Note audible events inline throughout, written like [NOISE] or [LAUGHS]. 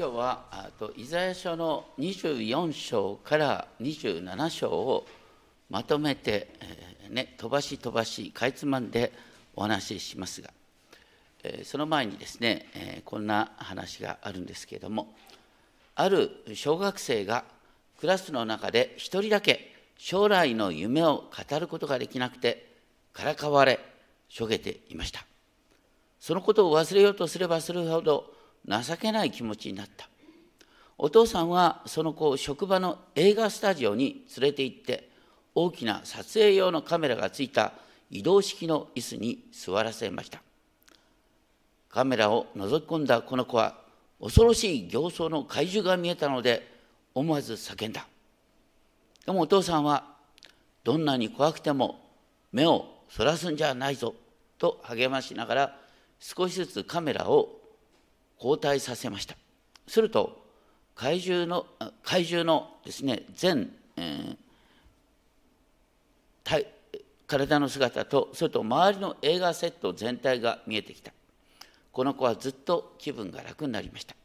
今日はあとイザヤ書の24章から27章をまとめて、えーね、飛ばし飛ばしかいつまんでお話ししますが、えーその前にですね、えーこんな話があるんですけれどもある小学生がクラスの中で一人だけ将来の夢を語ることができなくてからかわれしょげていました。そのことを忘れようとすればするほど情けない気持ちになった。お父さんはその子を職場の映画スタジオに連れて行って大きな撮影用のカメラがついた移動式の椅子に座らせました。カメラを覗き込んだこの子は恐ろしい形相の怪獣が見えたので思わず叫んだ。でもお父さんはどんなに怖くても目をそらすんじゃないぞと励ましながら少しずつカメラを交代させました。すると怪獣の怪獣のですね全、えー体体の姿とそれと周りの映画セット全体が見えてきた。この子はずっと気分が楽になりました。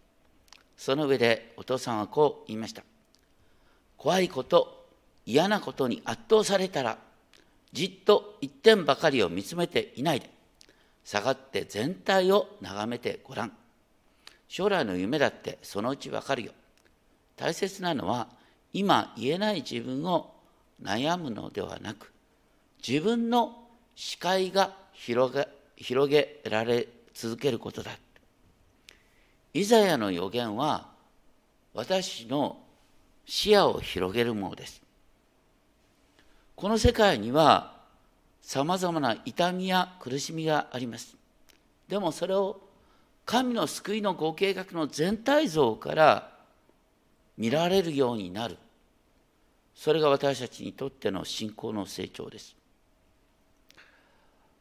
その上でお父さんはこう言いました。怖いこと嫌なことに圧倒されたらじっと一点ばかりを見つめていないで。下がって全体を眺めてごらん。将来の夢だってそのうちわかるよ。大切なのは今言えない自分を悩むのではなく自分の視界が広げ広げられ続けることだ。イザヤの予言は私の視野を広げるものです。この世界にはさまざまな痛みや苦しみがあります。でもそれを神の救いのご計画の全体像から見られるようになる。それが私たちにとっての信仰の成長です。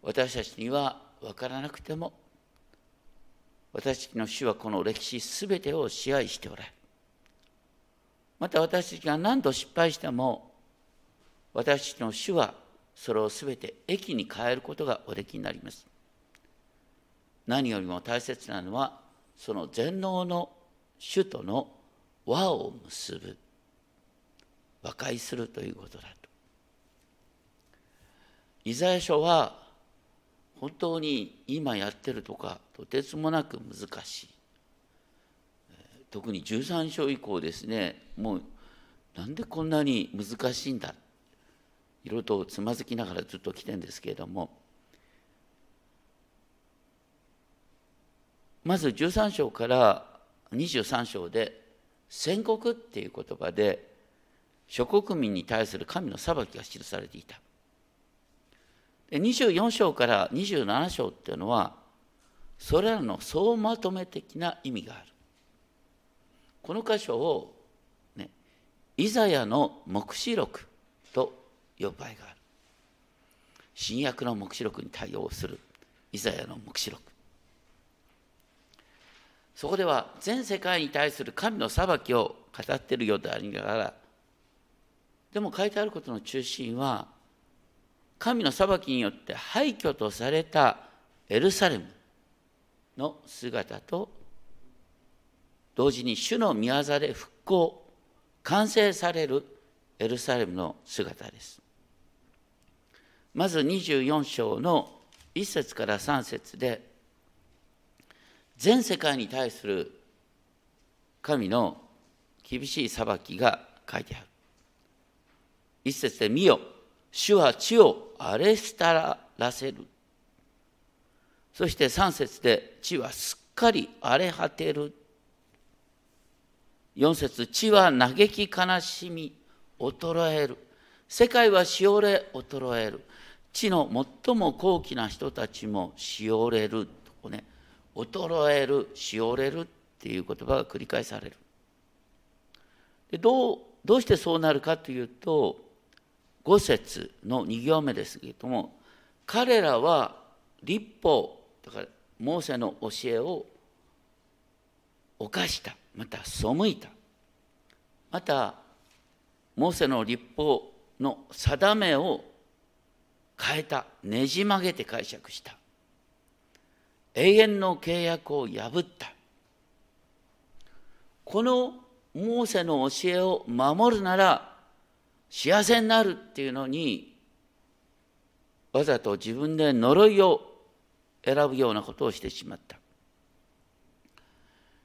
私たちには分からなくても私たちの主はこの歴史すべてを支配しておられ。るまた私たちが何度失敗しても私たちの主はそれをすべて益に変えることがおできになります。何よりも大切なのはその全能の主との輪を結ぶ和解するということだと。イザヤ書は本当に今やってるとかとてつもなく難しい。特に13章以降ですねもうなんでこんなに難しいんだ。いろいろとつまずきながらずっと来てるんですけれどもまず13章から23章で宣告っていう言葉で諸国民に対する神の裁きが記されていた。で24章から27章っていうのはそれらの総まとめ的な意味がある。この箇所を、ね、イザヤの黙示録と呼ぶ場合がある。新約の黙示録に対応するイザヤの黙示録。そこでは全世界に対する神の裁きを語っているようでありながらでも書いてあることの中心は神の裁きによって廃墟とされたエルサレムの姿と同時に主の御業で復興完成されるエルサレムの姿です。まず24章の1節から3節で全世界に対する神の厳しい裁きが書いてある。一節で「見よ。主は地を荒れ廃らせる」そして3節で「地はすっかり荒れ果てる」4節地は嘆き悲しみ衰える」「世界はしおれ衰える」「地の最も高貴な人たちもしおれる」とね。衰えるしおれるっていう言葉が繰り返される。でどうどうしてそうなるかというと5節の2行目ですけれども彼らは立法だからモーセの教えを犯した。また背いた。またモーセの立法の定めを変えた。ねじ曲げて解釈した。永遠の契約を破った。このモーセの教えを守るなら幸せになるっていうのにわざと自分で呪いを選ぶようなことをしてしまった。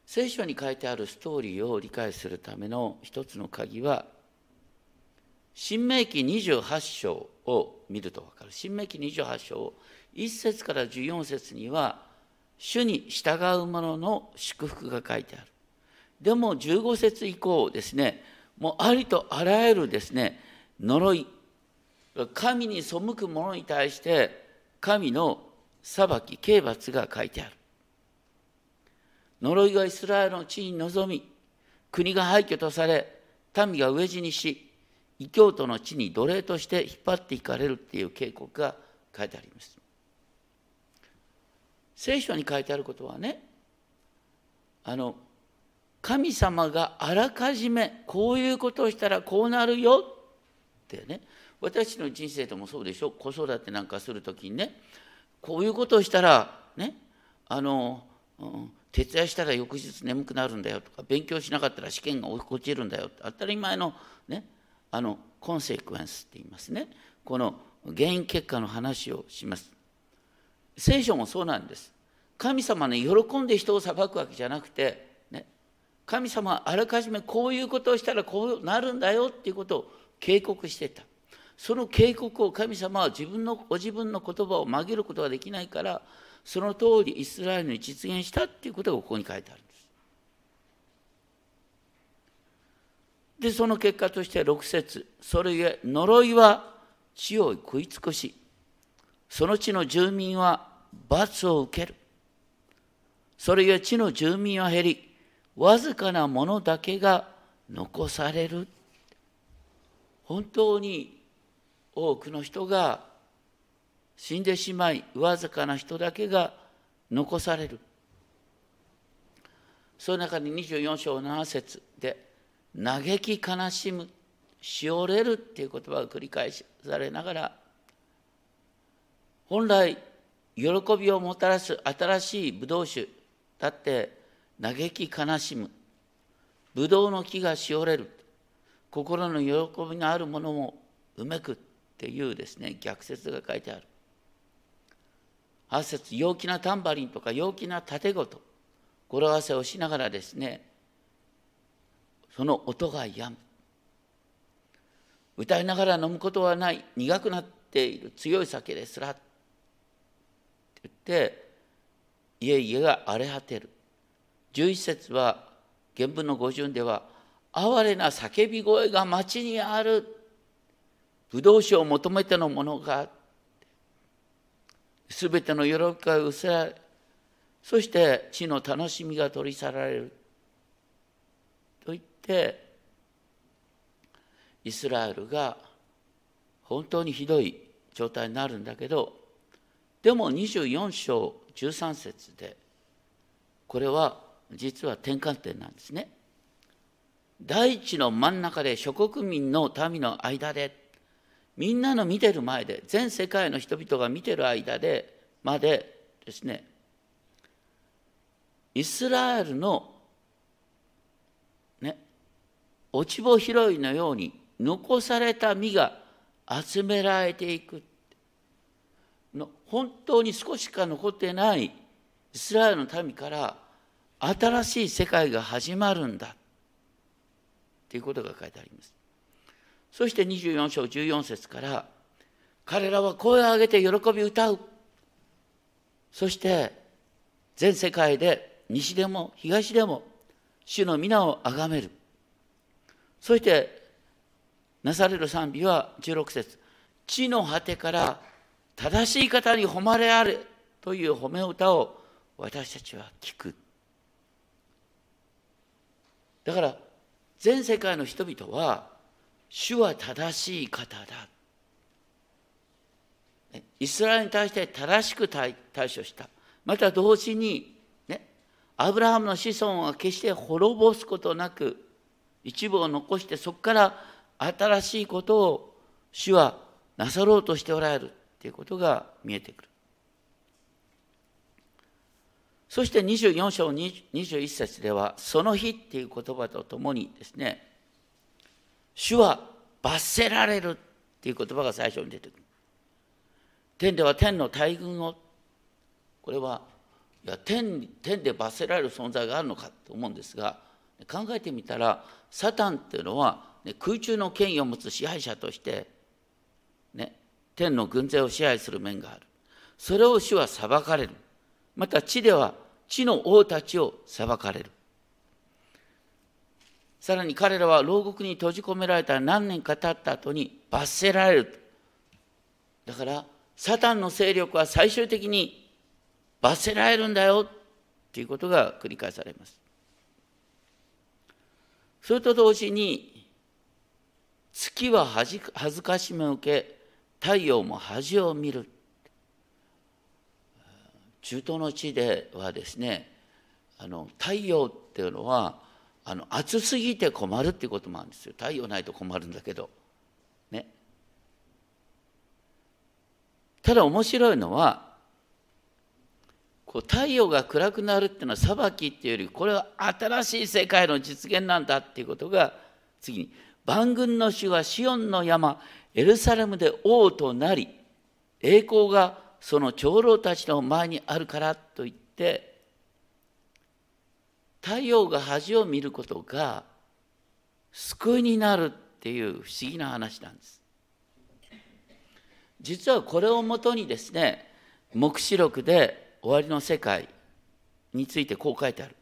聖書に書いてあるストーリーを理解するための一つの鍵は新明記28章を見ると分かる。新明記28章1節から14節には主に従う者の祝福が書いてある。でも15節以降ですねもうありとあらゆるですね呪い神に背く者に対して神の裁き刑罰が書いてある。呪いがイスラエルの地に臨み国が廃墟とされ民が飢え死にし異教徒の地に奴隷として引っ張っていかれるっていう警告が書いてあります。聖書に書いてあることはねあの神様があらかじめこういうことをしたらこうなるよってね私の人生でもそうでしょ。子育てなんかする時にねこういうことをしたらねあの、うん、徹夜したら翌日眠くなるんだよとか勉強しなかったら試験が落ちるんだよ。って当たり前のねあのコンセクエンスって言いますね。この原因結果の話をします。聖書もそうなんです。神様ね喜んで人を裁くわけじゃなくてね神様はあらかじめこういうことをしたらこうなるんだよっていうことを警告してた。その警告を神様は自分のご自分の言葉を曲げることができないからその通りイスラエルに実現したっていうことがここに書いてあるんです。でその結果として6節。それゆえ呪いは地を食い尽くしその地の住民は罰を受ける。それゆえ地の住民は減りわずかなものだけが残される。本当に多くの人が死んでしまいわずかな人だけが残される。その中に24章7節で「嘆き悲しむしおれる」っていう言葉が繰り返されながら本来喜びをもたらす新しいブドウ酒だって嘆き悲しむ。ブドウの木がしおれる。心の喜びのあるものもうめくっていうですね逆説が書いてある。8節陽気なタンバリンとか陽気な盾と語呂合わせをしながらですねその音が止む。歌いながら飲むことはない苦くなっている強い酒ですら。って家々が荒れ果てる。11節は原文の語順では哀れな叫び声が町にある。葡萄酒を求めてのものがすべての喜びが失せられそして地の楽しみが取り去られる。と言ってイスラエルが本当にひどい状態になるんだけどでも24章13節でこれは実は転換点なんですね。大地の真ん中で諸国民の民の間でみんなの見てる前で全世界の人々が見てる間でまでですねイスラエルのね落ち穂拾いのように残された実が集められていくの本当に少しか残ってないイスラエルの民から新しい世界が始まるんだということが書いてあります。そして24章14節から彼らは声を上げて喜び歌う。そして全世界で西でも東でも主の皆をあがめる。そしてなされる賛美は16節。地の果てから正しい方に誉れあれという褒め歌を私たちは聞く。だから全世界の人々は主は正しい方だ。イスラエルに対して正しく対処した。また同時に、ね、アブラハムの子孫は決して滅ぼすことなく一部を残してそこから新しいことを主はなさろうとしておられる。ということが見えてくるそして24章21節では、その日っていう言葉とともにですね、主は罰せられるっていう言葉が最初に出てくる。天では天の大軍を、これは、いや天天で罰せられる存在があるのかと思うんですが、考えてみたら、サタンっていうのは、ね、空中の権威を持つ支配者として、ね、天の軍勢を支配する面がある。それを主は裁かれる。また地では地の王たちを裁かれる。さらに彼らは牢獄に閉じ込められた何年か経った後に罰せられる。だから、サタンの勢力は最終的に罰せられるんだよということが繰り返されます。それと同時に、月は恥ずかしめを受け、太陽も恥を見る。中東の地ではですねあの太陽っていうのはあの暑すぎて困るっていうこともあるんですよ。太陽ないと困るんだけど。ね。ただ面白いのはこう太陽が暗くなるっていうのは裁きっていうよりこれは新しい世界の実現なんだっていうことが次に万軍の主はシオンの山。エルサレムで王となり栄光がその長老たちの前にあるからといって太陽が恥を見ることが救いになるっていう不思議な話なんです。実はこれをもとにですね黙示録で終わりの世界についてこう書いてある。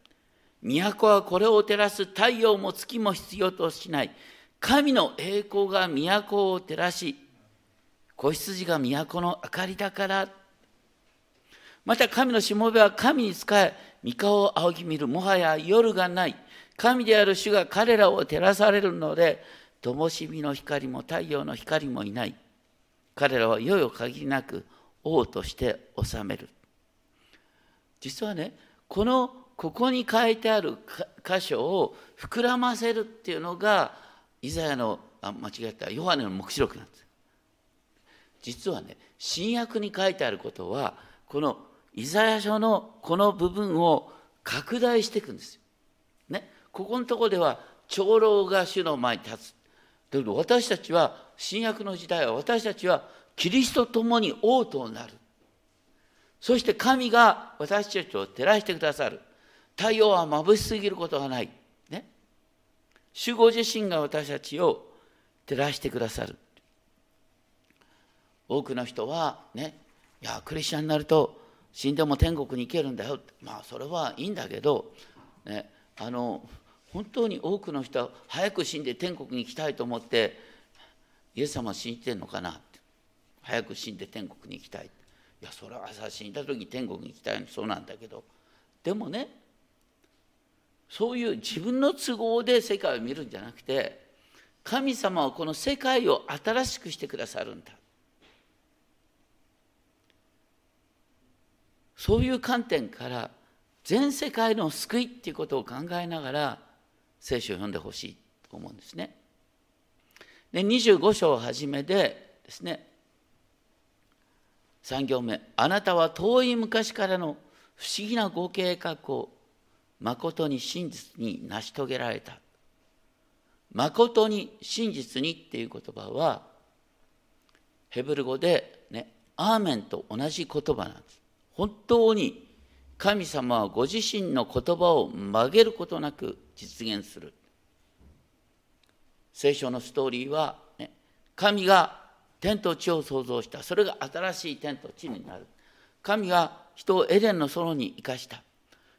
都はこれを照らす太陽も月も必要としない。神の栄光が都を照らし、子羊が都の明かりだから。また神のしもべは神に仕え、三顔を仰ぎ見る。もはや夜がない。神である主が彼らを照らされるので、灯火の光も太陽の光もいない。彼らは世よ限りなく王として治める。実はね、このここに書いてある箇所を膨らませるっていうのが、イザヤの、あ間違えた、ヨハネの黙示録なんです。実はね新約に書いてあることはこのイザヤ書のこの部分を拡大していくんですよ。ね、ここのところでは長老が主の前に立つ。だけど私たちは新約の時代は私たちはキリストと共に王となる。そして神が私たちを照らしてくださる。太陽は眩しすぎることがない。主ご自身が私たちを照らしてくださる。多くの人はねいやクリスチャンになると死んでも天国に行けるんだよ。まあそれはいいんだけど、ね、あの本当に多くの人は早く死んで天国に行きたいと思ってイエス様は信じてんのかなって。早く死んで天国に行きたい。いやそれはさ死んだ時に天国に行きたいの。そうなんだけど。でもねそういう自分の都合で世界を見るんじゃなくて神様はこの世界を新しくしてくださるんだそういう観点から全世界の救いっていうことを考えながら聖書を読んでほしいと思うんですね。で25章をはじめでですね3行目あなたは遠い昔からの不思議なご計画を誠に真実に成し遂げられた。誠に真実にっていう言葉はヘブル語でねアーメンと同じ言葉なんです。本当に神様はご自身の言葉を曲げることなく実現する。聖書のストーリーは、ね、神が天と地を創造した。それが新しい天と地になる。神が人をエデンの園に生かした。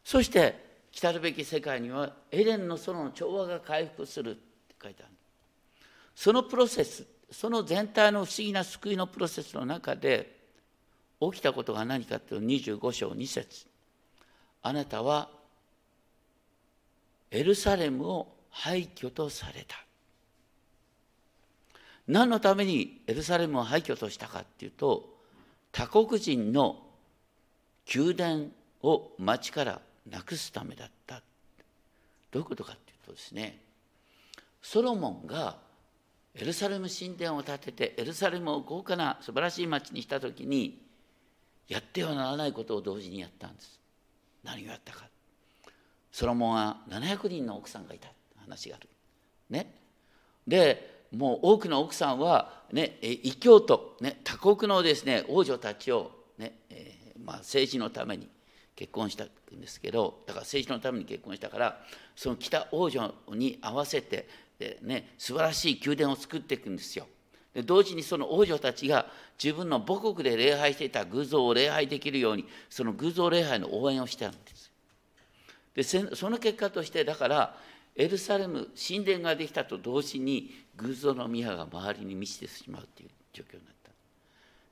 そして、来るべき世界にはエデンの園の調和が回復するって書いてある。そのプロセス、その全体の不思議な救いのプロセスの中で、起きたことが何かという25章2節あなたはエルサレムを廃墟とされた何のためにエルサレムを廃墟としたかっていうと他国人の宮殿を町からなくすためだったどういうことかっていうとですねソロモンがエルサレム神殿を建ててエルサレムを豪華な素晴らしい町にした時にやってはならないことを同時にやったんです。何をやったかソロモンは700人の奥さんがいた話がある。ね、でもう多くの奥さんは、ね、異教徒、ね、他国のですね王女たちをね、えー、まあ、政治のために結婚したんですけどだから政治のために結婚したからその北王女に合わせてで、ね、素晴らしい宮殿を作っていくんですよ。で同時にその王女たちが自分の母国で礼拝していた偶像を礼拝できるようにその偶像礼拝の応援をしたんですでその結果としてだからエルサレム神殿ができたと同時に偶像の宮が周りに満ちてしまうという状況になっ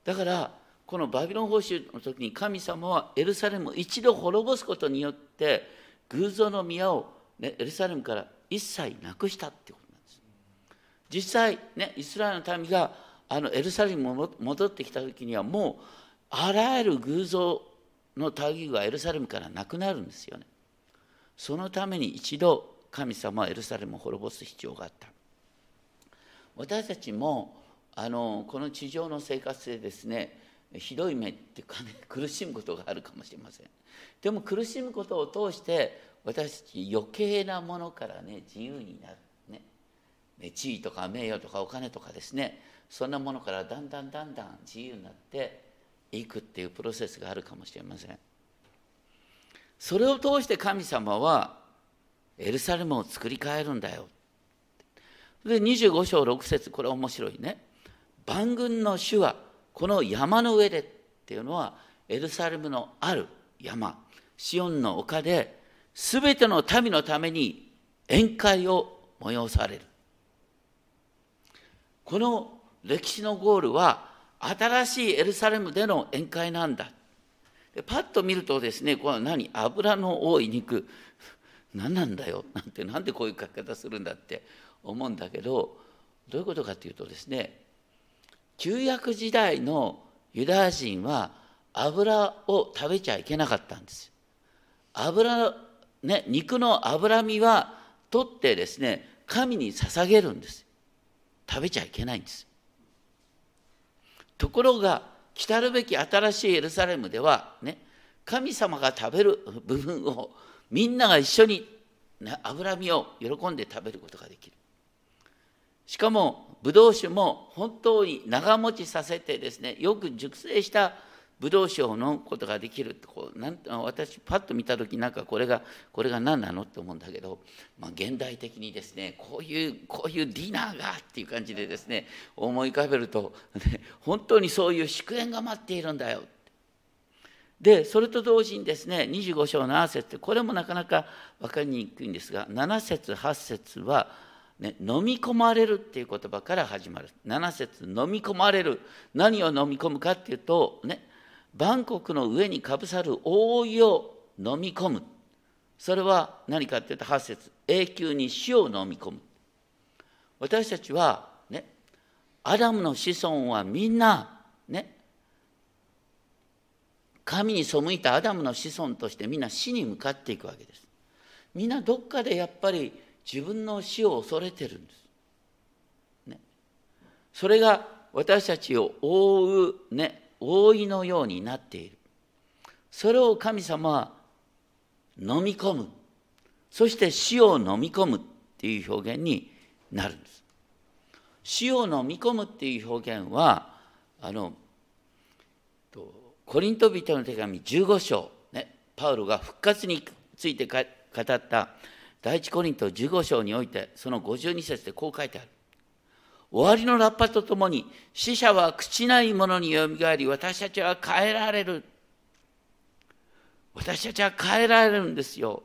ただからこのバビロン報酬の時に神様はエルサレムを一度滅ぼすことによって偶像の宮を、ね、エルサレムから一切なくしたってことなんです。実際ねイスラエルの民があのエルサレムに戻ってきた時にはもうあらゆる偶像の類がエルサレムからなくなるんですよね。そのために一度神様はエルサレムを滅ぼす必要があった。私たちもあのこの地上の生活でですねひどい目っていうかね [LAUGHS] 苦しむことがあるかもしれませんでも苦しむことを通して私たち余計なものからね自由になるね地位とか名誉とかお金とかですねそんなものからだんだんだんだん自由になっていくっていうプロセスがあるかもしれませんそれを通して神様はエルサレムを作り変えるんだよ。で25章6節これ面白いね。万軍の主はこの山の上でっていうのはエルサレムのある山シオンの丘で全ての民のために宴会を催される。この歴史のゴールは新しいエルサレムでの宴会なんだ。でパッと見るとですね、これは何？油の多い肉、何なんだよ？なんてなんでこういう書き方するんだって思うんだけどどういうことかというとですね旧約時代のユダヤ人は油を食べちゃいけなかったんです。油ね肉の脂身は取ってですね神に捧げるんです。食べちゃいけないんです。ところが来たるべき新しいエルサレムではね神様が食べる部分をみんなが一緒に、ね、脂身を喜んで食べることができる。しかもブドウ酒も本当に長持ちさせてですねよく熟成したブドウ酒を飲むことができるってこうなん私パッと見た時なんかこれがこれが何なのって思うんだけど、まあ、現代的にですねこういうこういうディナーがっていう感じでですね思い浮かべると、ね、本当にそういう祝宴が待っているんだよ。でそれと同時にですね25章7節これもなかなか分かりにくいんですが7節8節は、ね、飲み込まれるっていう言葉から始まる。7節飲み込まれる。何を飲み込むかっていうとね万国の上にかぶさる覆いを飲み込む。それは何かっていうと8節。永久に死を飲み込む。私たちはねアダムの子孫はみんなね神に背いたアダムの子孫としてみんな死に向かっていくわけです。みんなどっかでやっぱり自分の死を恐れてるんです。ね、それが私たちを覆う、ね、覆いのようになっている。それを神様は飲み込む。そして死を飲み込むっていう表現になるんです。死を飲み込むっていう表現はあのコリント人の手紙15章、ね、パウロが復活について語った第一コリント15章においてその52節でこう書いてある。終わりのラッパとともに死者は朽ちないものによみがえり私たちは変えられる。私たちは変えられるんですよ。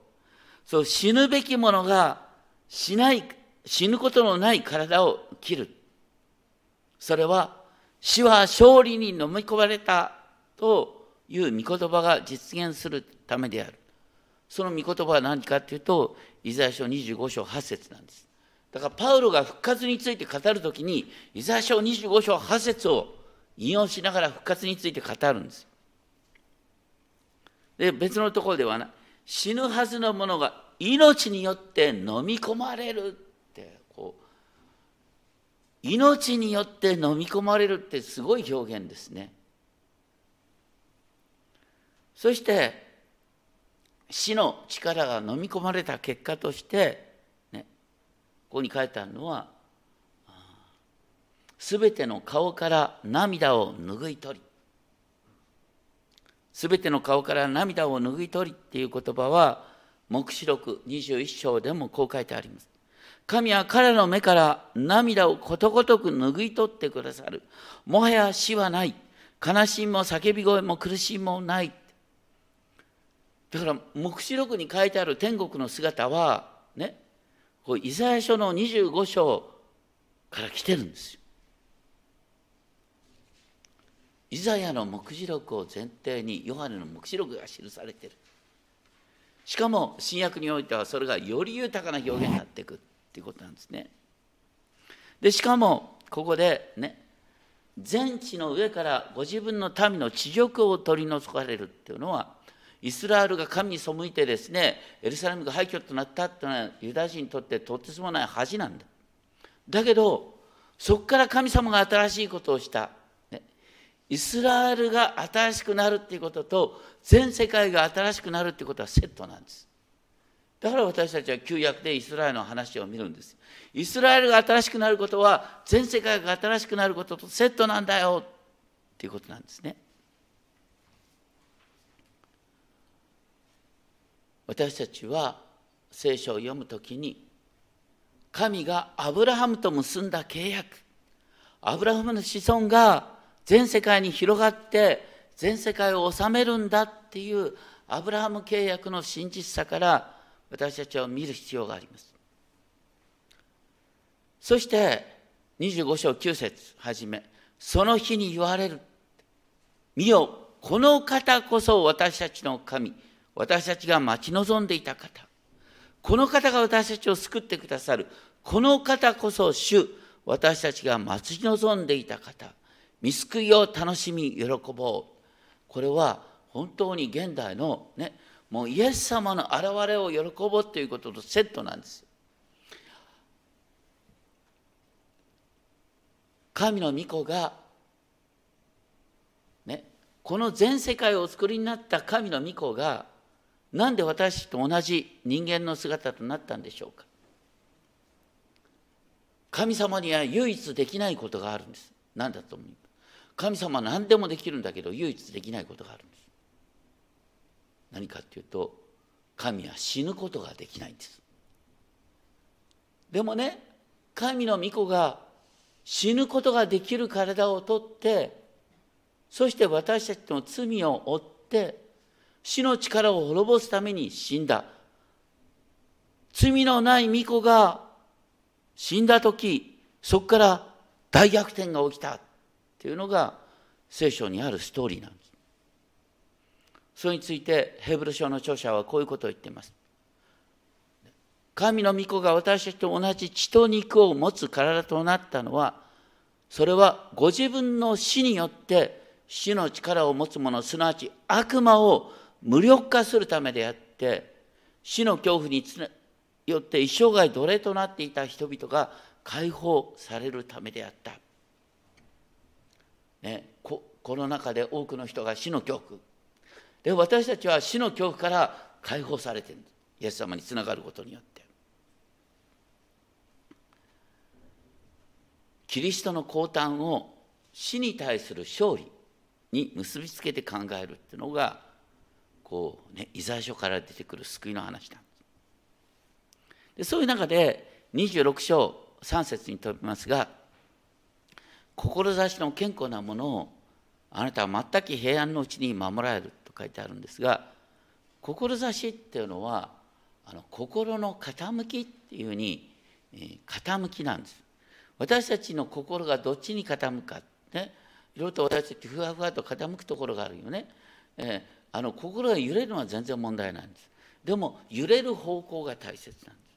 そう死ぬべきものがしない死ぬことのない体を切る。それは死は勝利に飲み込まれたという御言葉が実現するためである。その御言葉は何かというと、イザヤ書25章8節なんです。だからパウロが復活について語るときに、イザヤ書25章8節を引用しながら復活について語るんです。で、別のところではな、死ぬはずのものが命によって飲み込まれるってこう命によって飲み込まれるってすごい表現ですね。そして死の力が飲み込まれた結果として、ね、ここに書いてあるのはすべての顔から涙を拭い取り。すべての顔から涙を拭い取りっていう言葉は黙示録21章でもこう書いてあります。神は彼の目から涙をことごとく拭い取ってくださる。もはや死はない。悲しみも叫び声も苦しみもない。だから黙示録に書いてある天国の姿はねこうイザヤ書の25章から来てるんですよ。イザヤの黙示録を前提にヨハネの黙示録が記されてる。しかも新約においてはそれがより豊かな表現になっていくっていうことなんですね。でしかもここでね全地の上からご自分の民の地辱を取り除かれるっていうのはイスラエルが神に背いてですねエルサレムが廃墟となったっていうのはユダヤ人にとってとてつもない恥なんだ。だけどそこから神様が新しいことをした、ね、イスラエルが新しくなるっていうことと全世界が新しくなるっていうことはセットなんです。だから私たちは旧約でイスラエルの話を見るんです。イスラエルが新しくなることは全世界が新しくなることとセットなんだよっていうことなんですね。私たちは聖書を読むときに神がアブラハムと結んだ契約。アブラハムの子孫が全世界に広がって全世界を治めるんだっていうアブラハム契約の真実さから私たちは見る必要があります。そして25章9節はじめその日に言われる。見よこの方こそ私たちの神。私たちが待ち望んでいた方。この方が私たちを救ってくださる。この方こそ主私たちが待ち望んでいた方。見救いを楽しみ喜ぼう。これは本当に現代のねもうイエス様の現れを喜ぼうということとセットなんです。神の御子がねこの全世界をお作りになった神の御子がなんで私と同じ人間の姿となったんでしょうか？神様には唯一できないことがあるんです。何だと思う神様は何でもできるんだけど唯一できないことがあるんです。何かっていうと神は死ぬことができないんです。でもね神の御子が死ぬことができる体をとってそして私たちの罪を負って死の力を滅ぼすために死んだ。罪のない巫女が死んだ時、そこから大逆転が起きたっていうのが聖書にあるストーリーなんです。それについてヘブル書の著者はこういうことを言っています。神の御子が私たちと同じ血と肉を持つ体となったのは、それはご自分の死によって死の力を持つ者、すなわち悪魔を無力化するためであって死の恐怖によって一生涯奴隷となっていた人々が解放されるためであった。ね、ここの中で多くの人が死の恐怖。で私たちは死の恐怖から解放されてる。イエス様につながることによって。キリストの降誕を死に対する勝利に結びつけて考えるっていうのがこうねイザヤ書から出てくる救いの話なんです。でそういう中で26章3節に飛びますが志の健康なものをあなたは全く平安のうちに守られると書いてあるんですが志っていうのはあの心の傾きっていうふうに、えー、傾きなんです。私たちの心がどっちに傾くかねいろいろと私たちふわふわと傾くところがあるよね、えーあの心が揺れるのは全然問題ないんです。でも揺れる方向が大切なんです。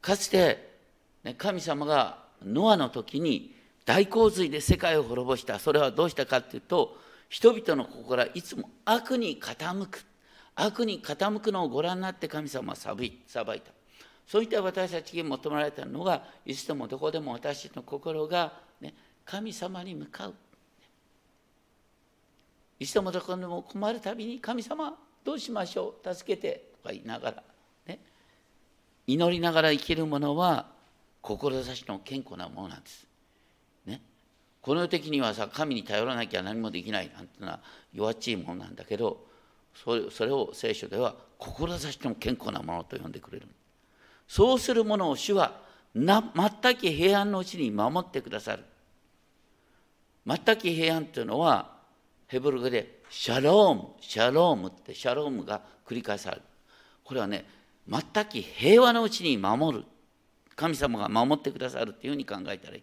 かつて、ね、神様がノアの時に大洪水で世界を滅ぼした。それはどうしたかっていうと人々の心はいつも悪に傾く。悪に傾くのをご覧になって神様は裁いた。そういった私たちに求められたのがいつでもどこでも私たちの心が、ね、神様に向かう。いつでもどこでも困るたびに神様どうしましょう？助けてとか言いながら、ね、祈りながら生きるものは志の健康なものなんです。ね、この世的にはさ神に頼らなきゃ何もできないなんていうのは弱っちいものなんだけどそれそれを聖書では志の健康なものと呼んでくれる。そうするものを主はな全く平安のうちに守ってくださる。全く平安というのはヘブル語でシャローム、シャロームってシャロームが繰り返される。これはね、全く平和のうちに守る。神様が守ってくださるっていうふうに考えたらいい。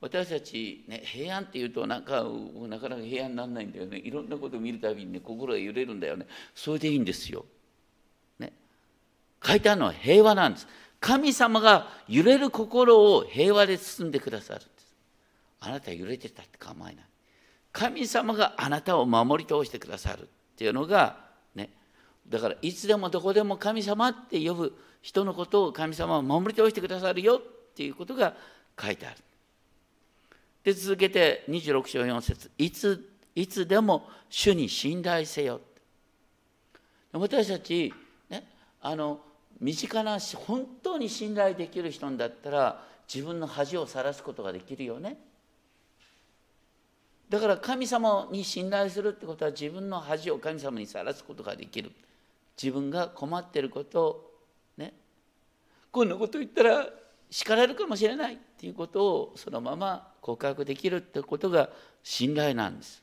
私たち、ね、平安っていうとなんかなかなか平安にならないんだよねいろんなことを見るたびに、ね、心が揺れるんだよねそれでいいんですよ。ね、書いてあるのは平和なんです。神様が揺れる心を平和で包んでくださるんです。あなた揺れてたって構えない。神様があなたを守り通してくださるっていうのがねだからいつでもどこでも神様って呼ぶ人のことを神様は守り通してくださるよっていうことが書いてある。で続けて26章4節いついつでも主に信頼せよ。私たち、ね、あの身近な本当に信頼できる人だったら自分の恥をさらすことができるよね。だから神様に信頼するってことは自分の恥を神様にさらすことができる。自分が困ってることをね。こんなこと言ったら叱られるかもしれないっていうことをそのまま告白できるってことが信頼なんです。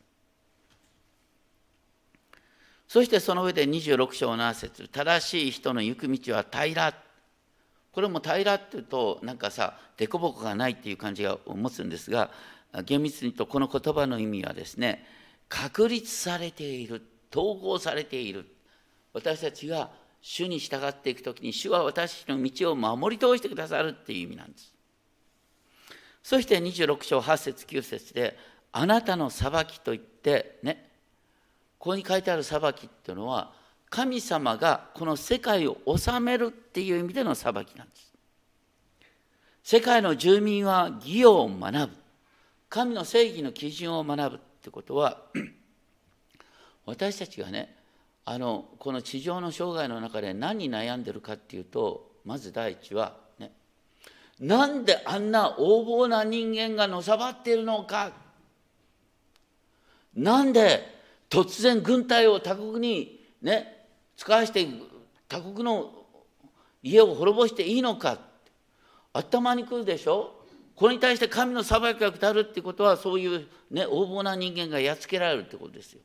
そしてその上で26章7節正しい人の行く道は平ら」これも平らっていうとなんかさ凸凹がないっていう感じが持つんですが厳密に言うとこの言葉の意味はですね確立されている統合されている。私たちが主に従っていく時に主は私たちの道を守り通してくださるっていう意味なんです。そして26章8節9節であなたの裁きといってねここに書いてある裁きっていうのは神様がこの世界を治めるっていう意味での裁きなんです。世界の住民は義を学ぶ。神の正義の基準を学ぶってことは [CLEARS THROAT] 私たちがねあのこの地上の生涯の中で何に悩んでるかっていうとまず第一はねなんであんな横暴な人間がのさばっているのか。なんで突然軍隊を他国にね使わして他国の家を滅ぼしていいのか。頭にくるでしょ。これに対して神の裁きが下るってことはそういう、ね、横暴な人間がやっつけられるってことですよ。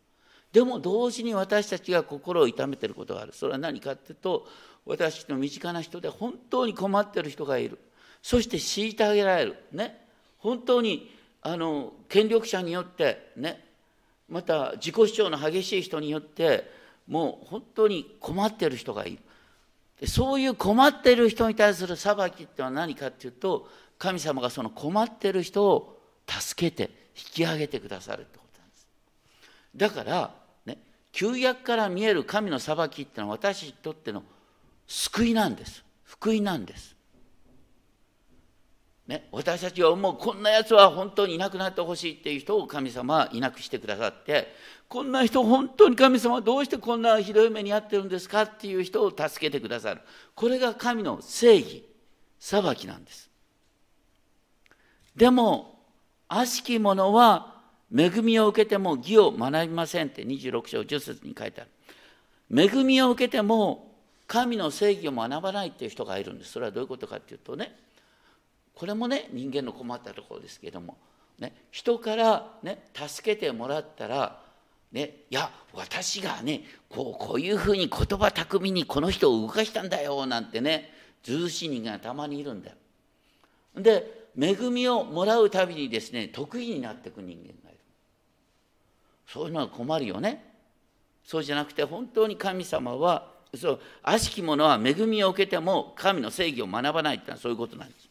でも同時に私たちが心を痛めてることがある。それは何かっていうと私の身近な人で本当に困ってる人がいる。そして虐げられる。ね。本当にあの権力者によってねまた自己主張の激しい人によってもう本当に困ってる人がいる。そういう困ってる人に対する裁きってのは何かっていうと神様がその困ってる人を助けて引き上げてくださるってことなんです。だからね旧約から見える神の裁きってのは私にとっての救いなんです福音なんです。ね、私たちはもうこんなやつは本当にいなくなってほしいっていう人を神様はいなくしてくださってこんな人本当に神様はどうしてこんなひどい目に遭ってるんですかっていう人を助けてくださるこれが神の正義裁きなんですでも悪しき者は恵みを受けても義を学びませんって26章10節に書いてある恵みを受けても神の正義を学ばないっていう人がいるんですそれはどういうことかっていうとねこれもね人間の困ったところですけども、ね、人からね助けてもらったらね、いや私がねこうこういうふうに言葉巧みにこの人を動かしたんだよなんてねずうしい人がたまにいるんだよ。で恵みをもらうたびにですね得意になっていく人間がいる。そういうのは困るよね。そうじゃなくて本当に神様はそう悪しき者は恵みを受けても神の正義を学ばないってのはそういうことなんです。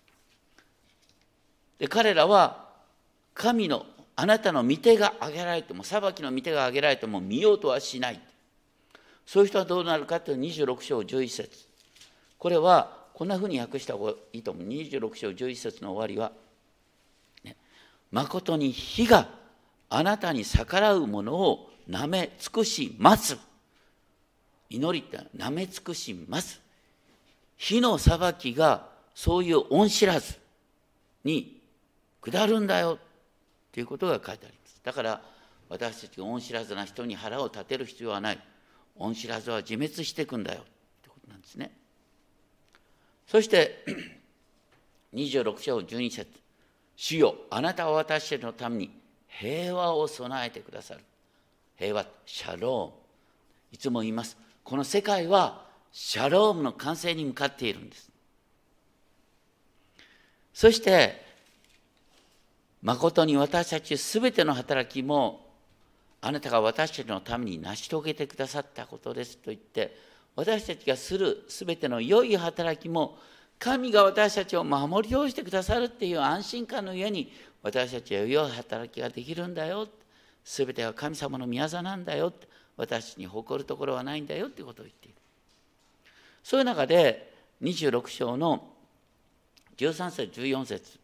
で彼らは神のあなたの御手が挙げられても裁きの御手が挙げられても見ようとはしない。そういう人はどうなるかという26章11節。これはこんなふうに訳した方がいいと思う。26章11節の終わりは、ね「誠に火があなたに逆らう者をなめ尽くします」祈りってなめ尽くします。火の裁きがそういう恩知らずに下るんだよということが書いてあります。だから私たちが恩知らずな人に腹を立てる必要はない。恩知らずは自滅していくんだよってことなんですね。そして [COUGHS] 26章12節。主よあなたは私たちのために平和を備えてくださる。平和シャローム。いつも言います。この世界はシャロームの完成に向かっているんです。そして誠に私たちすべての働きもあなたが私たちのために成し遂げてくださったことですと言って私たちがするすべての良い働きも神が私たちを守り通してくださるっていう安心感の上に私たちは良い働きができるんだよ。すべては神様の御業なんだよ。私に誇るところはないんだよっていうことを言っている。そういう中で26章の13節14節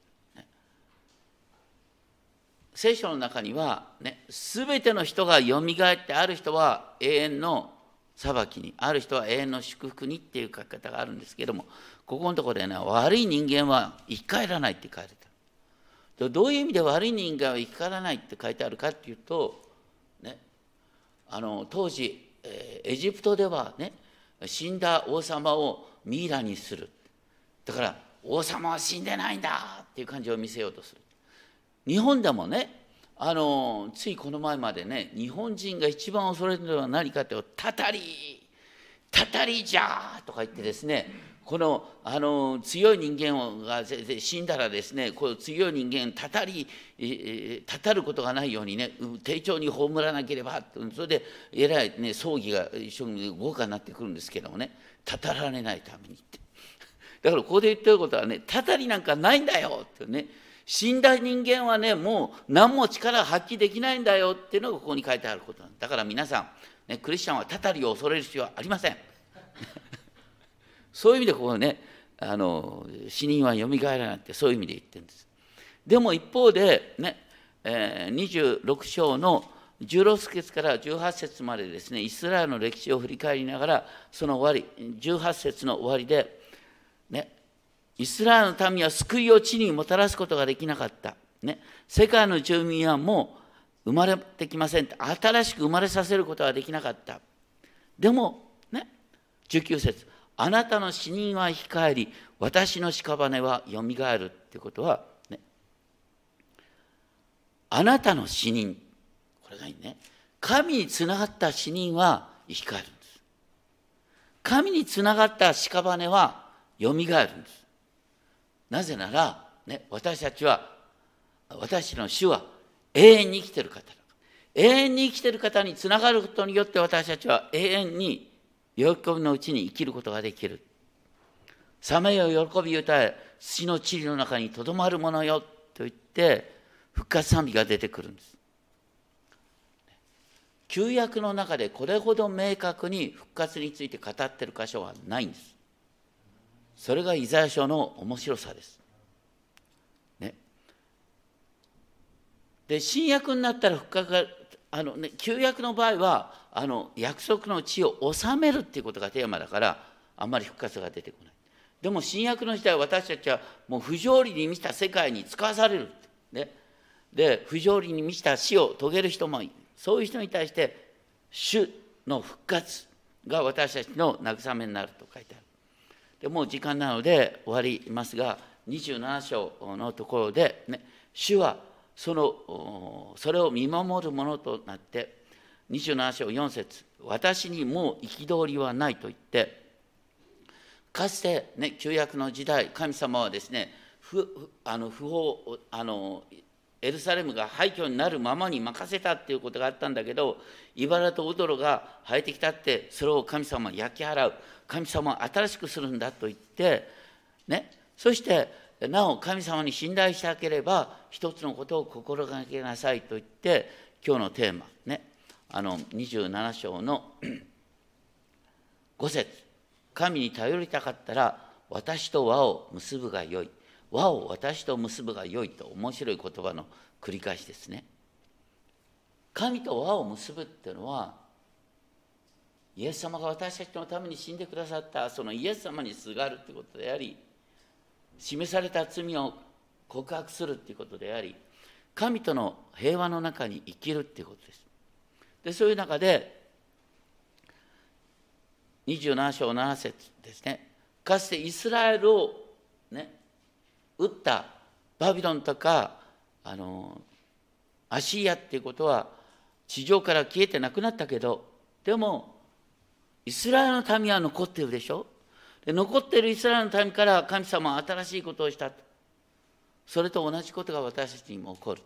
聖書の中には、ね、全ての人がよみがえってある人は永遠の裁きにある人は永遠の祝福にっていう書き方があるんですけどもここのところでね悪い人間は生き返らないって書いてあるどういう意味で悪い人間は生き返らないって書いてあるかっていうと、ね、あの当時、えエジプトではね死んだ王様をミイラにする。だから王様は死んでないんだっていう感じを見せようとする。日本でもねあのついこの前までね日本人が一番恐れるのは何かって「たたりたたりじゃ!」とか言ってですねこのあの強い人間が死んだらですねこの強い人間たたりたたることがないようにね丁重に葬らなければそれでえらい、ね、葬儀が一緒に豪華になってくるんですけどもねたたられないためにってだからここで言ってることはねたたりなんかないんだよってね死んだ人間はねもう何も力発揮できないんだよっていうのがここに書いてあることなんだ。から皆さん、ね、クリスチャンはたたりを恐れる必要はありません。そういう意味でここねあの死人はよみがえらないってそういう意味で言ってるんです。でも一方でね、えー、26章の16節から18節までですねイスラエルの歴史を振り返りながらその終わり18節の終わりでねイスラエルの民は救いを地にもたらすことができなかった。ね、世界の住民はもう生まれてきません。新しく生まれさせることはできなかった。でも、ね、19節あなたの死人は生き返り、私の屍はよみがえるっていうことは、ね、あなたの死人、これがいいね。神につながった死人は生き返るんです。神につながった屍はよみがえるんです。なぜなら、ね、私たちは私の主は永遠に生きてる方だ永遠に生きてる方につながることによって私たちは永遠に喜びのうちに生きることができる。さめよ喜び歌え土の塵の中にとどまるものよと言って復活賛美が出てくるんです。旧約の中でこれほど明確に復活について語ってる箇所はないんです。それがイザヤ書の面白さです。ね、で新約になったら復活があの、ね、旧約の場合はあの約束の地を治めるっていうことがテーマだからあんまり復活が出てこない。でも新約の時代私たちはもう不条理に満ちた世界に使わされる。ね、で不条理に満ちた死を遂げる人もそういう人に対して主の復活が私たちの慰めになると書いてある。でもう時間なので終わりますが27章のところで、ね、主はそのそれを見守るものとなって27章4節私にもう憤りはない」と言ってかつて、ね、旧約の時代神様はですね不あの不法あのエルサレムが廃墟になるままに任せたっていうことがあったんだけど茨とウドロが生えてきたってそれを神様焼き払う。神様は新しくするんだと言ってね。そしてなお神様に信頼したければ一つのことを心がけなさいと言って今日のテーマね。あの27章の5節。神に頼りたかったら私と輪を結ぶがよい。輪を私と結ぶがよいと面白い言葉の繰り返しですね。神と輪を結ぶっていうのはイエス様が私たちのために死んでくださったそのイエス様にすがるということであり示された罪を告白するということであり神との平和の中に生きるということですでそういう中で27章7節ですねかつてイスラエルをね撃ったバビロンとかあのアシリアっていうことは地上から消えてなくなったけどでもイスラエルの民は残ってるでしょ？で残ってるイスラエルの民から神様は新しいことをしたそれと同じことが私たちにも起こる。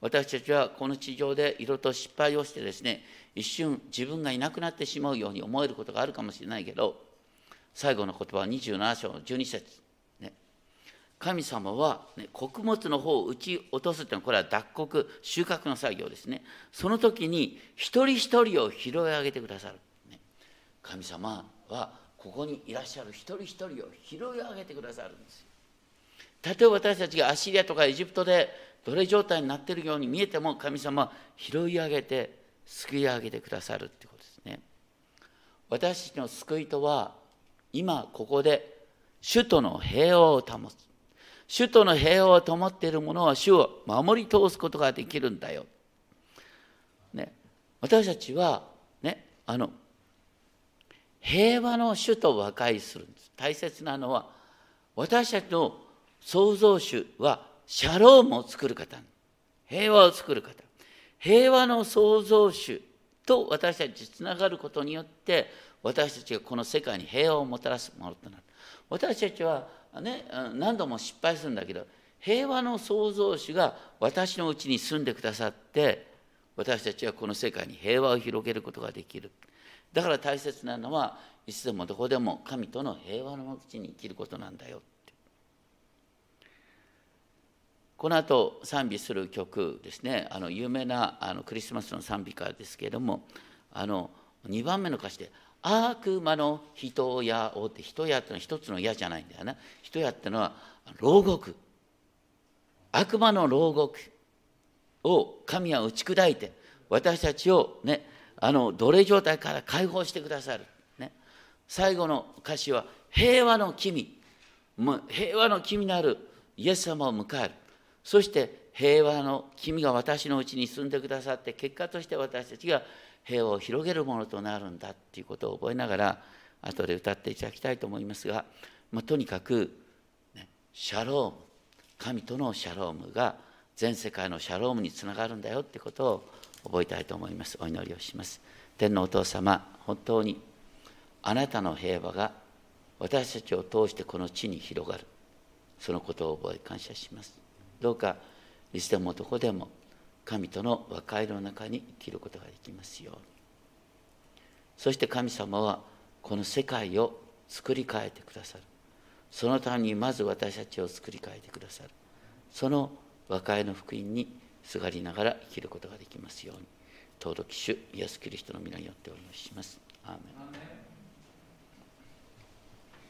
私たちはこの地上でいろいろと失敗をしてですね一瞬自分がいなくなってしまうように思えることがあるかもしれないけど最後の言葉は27章の12節。神様は、ね、穀物の方を打ち落とすというのはこれは脱穀収穫の作業ですねその時に一人一人を拾い上げてくださる、ね、神様はここにいらっしゃる一人一人を拾い上げてくださるんですよ。たとえ私たちがアッシリアとかエジプトで奴隷状態になっているように見えても神様は拾い上げて救い上げてくださるってことですね。私たちの救いとは今ここで首都の平和を保つ。首都の平和を保っているものは主を守り通すことができるんだよ。ね、私たちはねあの平和の主と和解するんです。大切なのは、私たちの創造主はシャロームを作る方。平和を作る方。平和の創造主と私たちつながることによって、私たちがこの世界に平和をもたらすものとなる。私たちはね、何度も失敗するんだけど、平和の創造主が私のうちに住んでくださって、私たちはこの世界に平和を広げることができる。だから大切なのはいつでもどこでも神との平和のうちに生きることなんだよってこの後賛美する曲ですねあの有名なあのクリスマスの賛美歌ですけれどもあの2番目の歌詞で「悪魔の人やを」って人やってのは一つの矢じゃないんだよな。人やってのは牢獄。悪魔の牢獄を神は打ち砕いて私たちをねあの奴隷状態から解放してくださる、ね、最後の歌詞は平和の君。平和の君なるイエス様を迎える。そして平和の君が私のうちに住んでくださって結果として私たちが平和を広げるものとなるんだっていうことを覚えながら後で歌っていただきたいと思いますが、まあ、とにかく、ね、シャローム神とのシャロームが全世界のシャロームにつながるんだよってことを覚えたいと思います。お祈りをします。天皇お父様、本当にあなたの平和が私たちを通してこの地に広がる。そのことを覚え感謝します。どうかいつでもどこでも神との和解の中に生きることができますように。そして神様はこの世界を作り変えてくださる。そのためにまず私たちを作り変えてくださる。その和解の福音にすがりながら生きることができますように尊き主イエス・キリストの皆によってお祈りします。アーメン